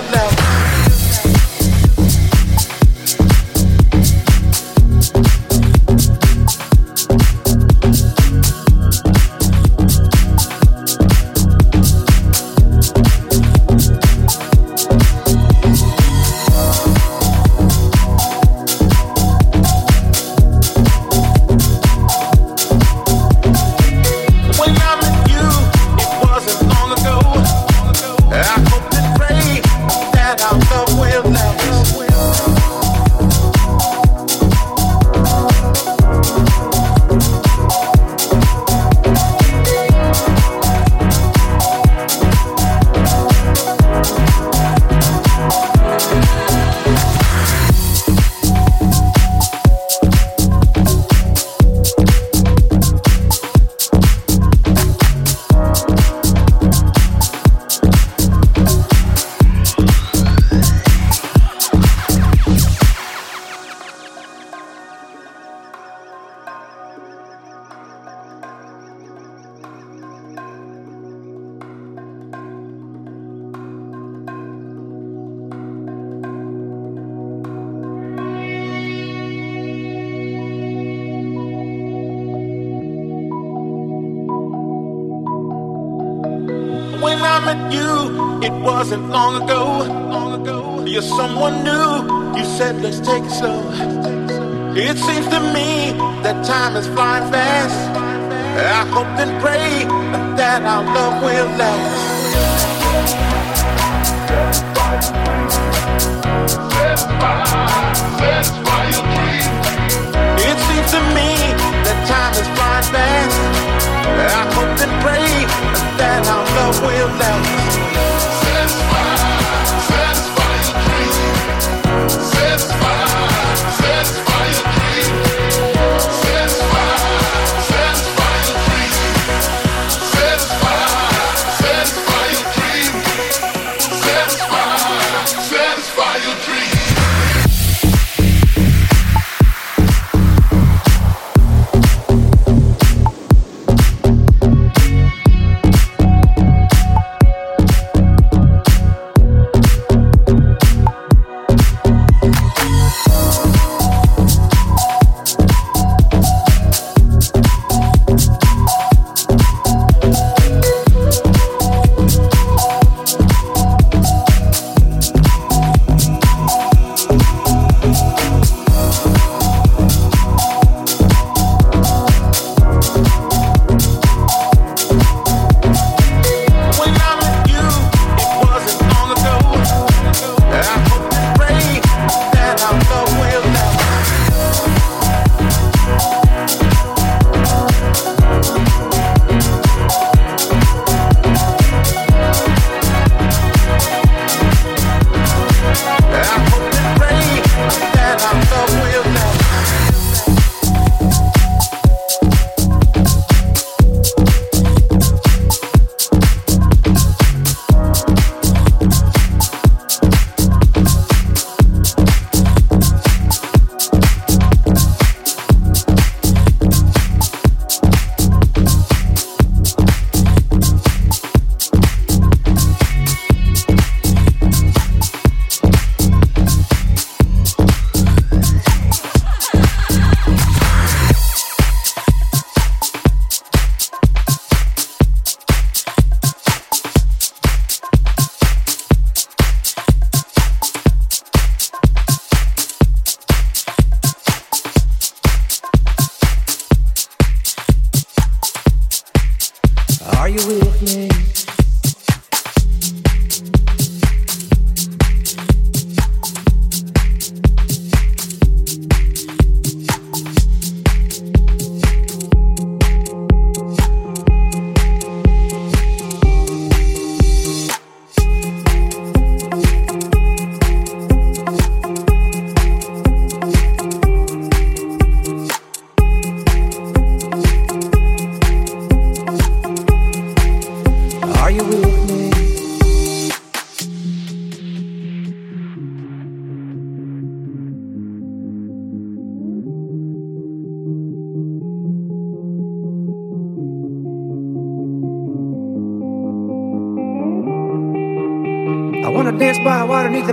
live now.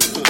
Cool.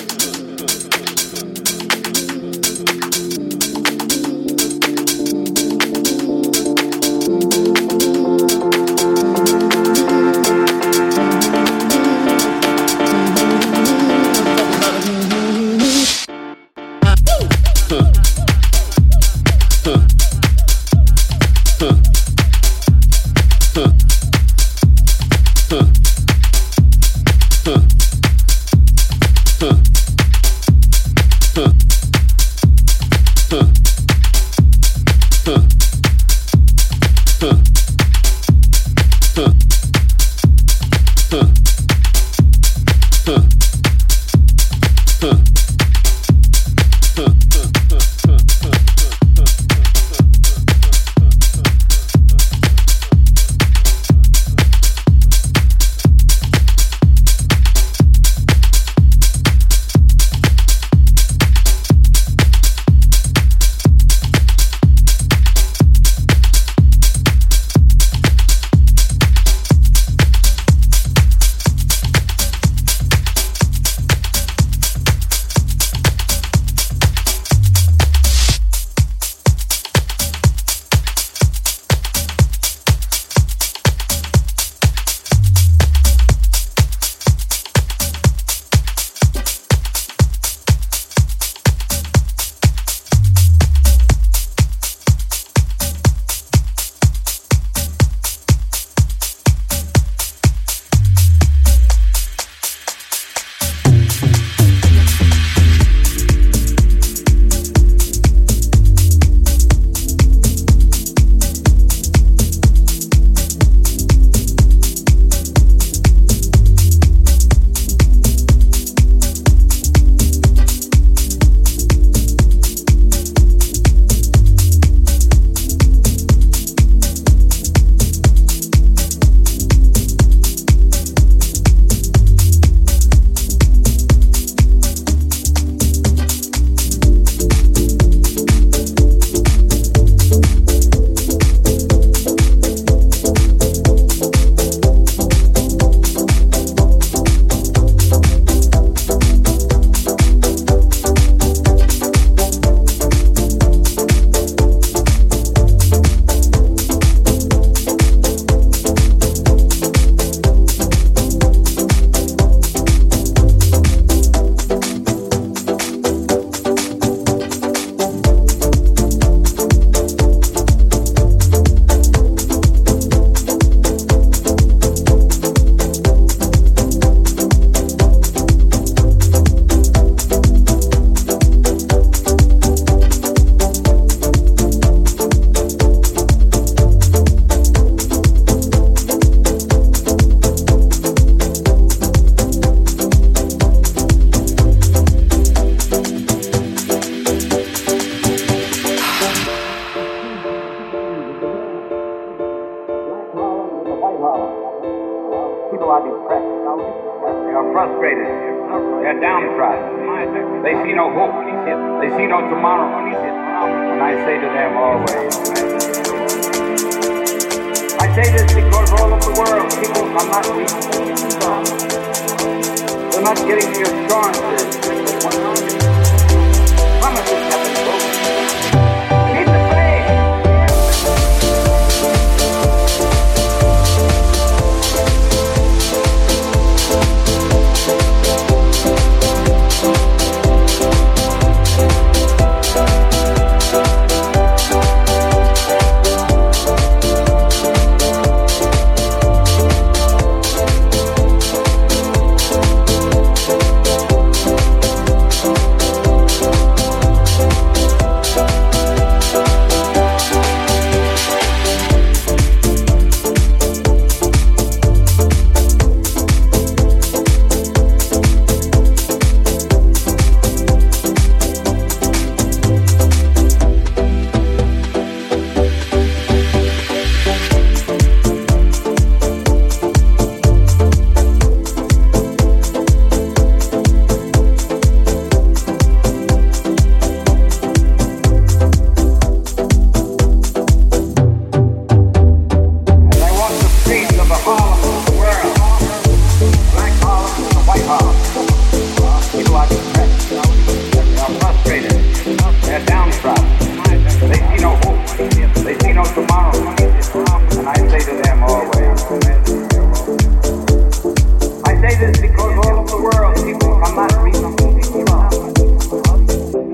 world, people are not.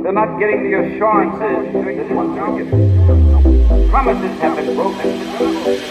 They're not getting the assurances promises have been broken.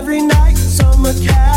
every night, summer cat.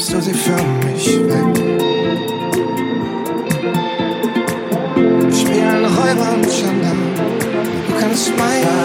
Schiebst du sie für mich weg. Wir spielen Räuber und Gendarm, du kannst mein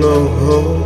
no home.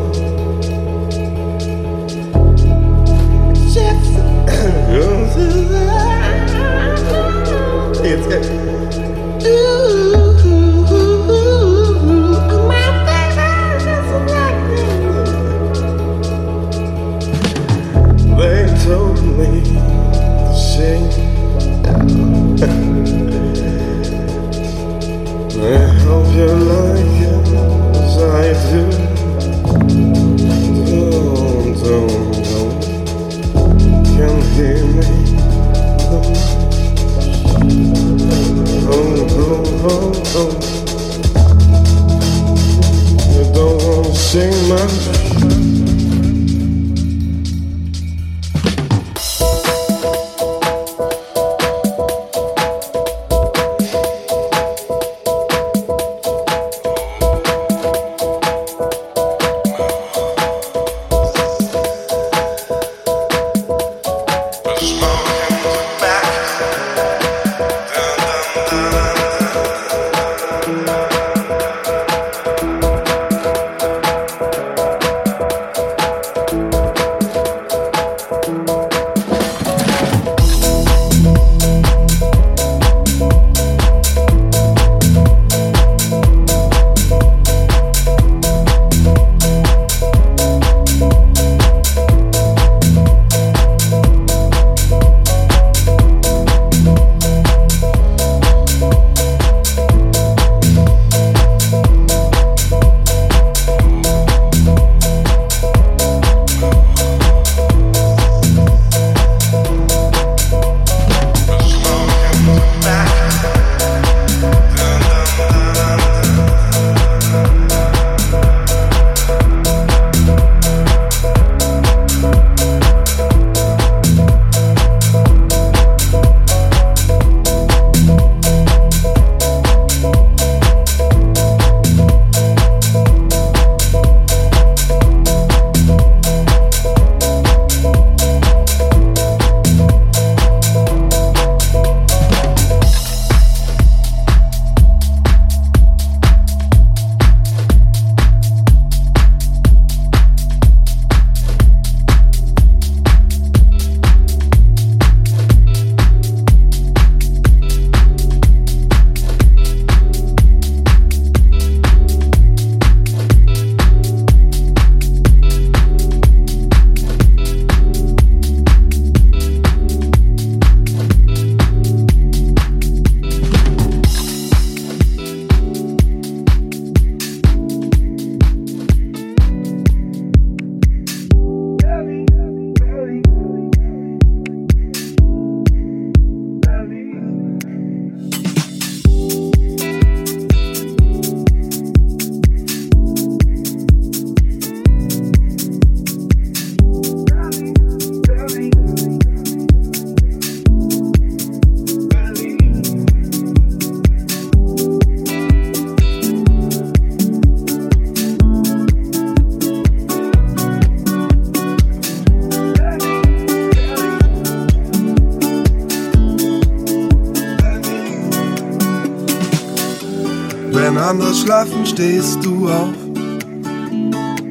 Stehst du auf,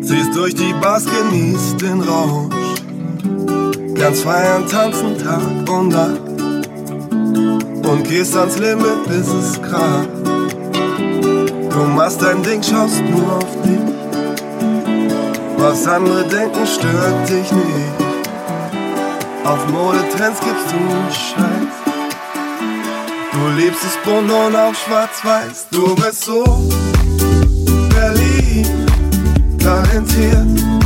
ziehst durch die Bars, genießt den Rausch, ganz feiern, tanzen Tag und Nacht und gehst ans Limit, bis es kracht. Du machst dein Ding, schaust nur auf dich, was andere denken stört dich nicht. Auf Modetrends gibst du Scheiß. Du liebst es bunt und auch schwarz-weiß. Du bist so talentiert und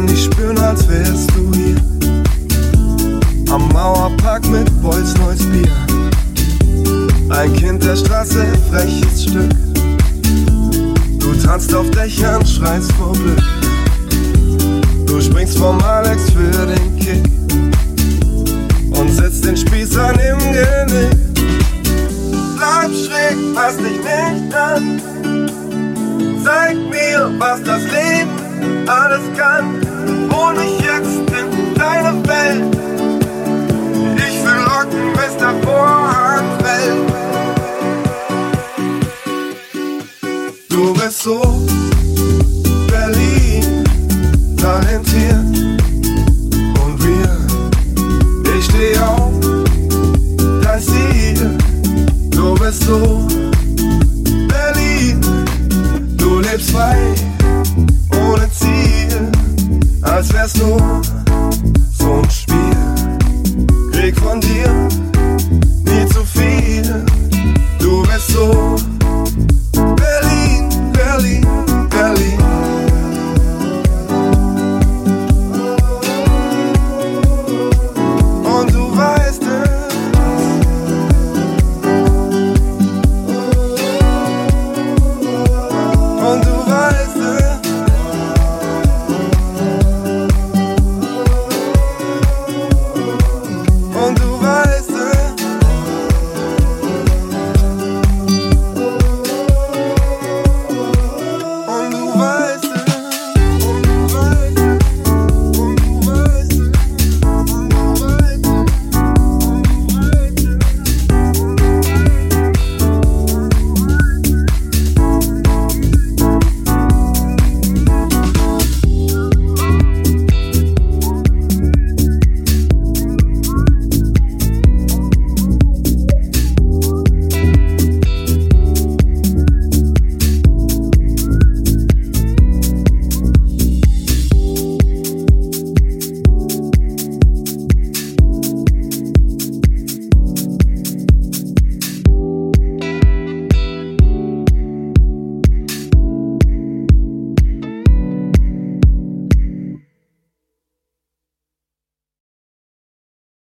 kann dich spüren, als wärst du hier. Am Mauerpark mit Boys neues Bier. Ein Kind der Straße, freches Stück. Du tanzt auf Dächern, schreist vor Glück. Du springst vom Alex für den Kick und setzt den Spieß an im Genick. Bleib schräg, pass dich nicht an. Zeig mir, was das Leben alles kann wohne ich jetzt in deiner Welt. Ich will rocken, bis der Vorhang fällt. Du bist so Berlin, talentiert. Und wir, ich stehe auf dein Ziel. Du bist so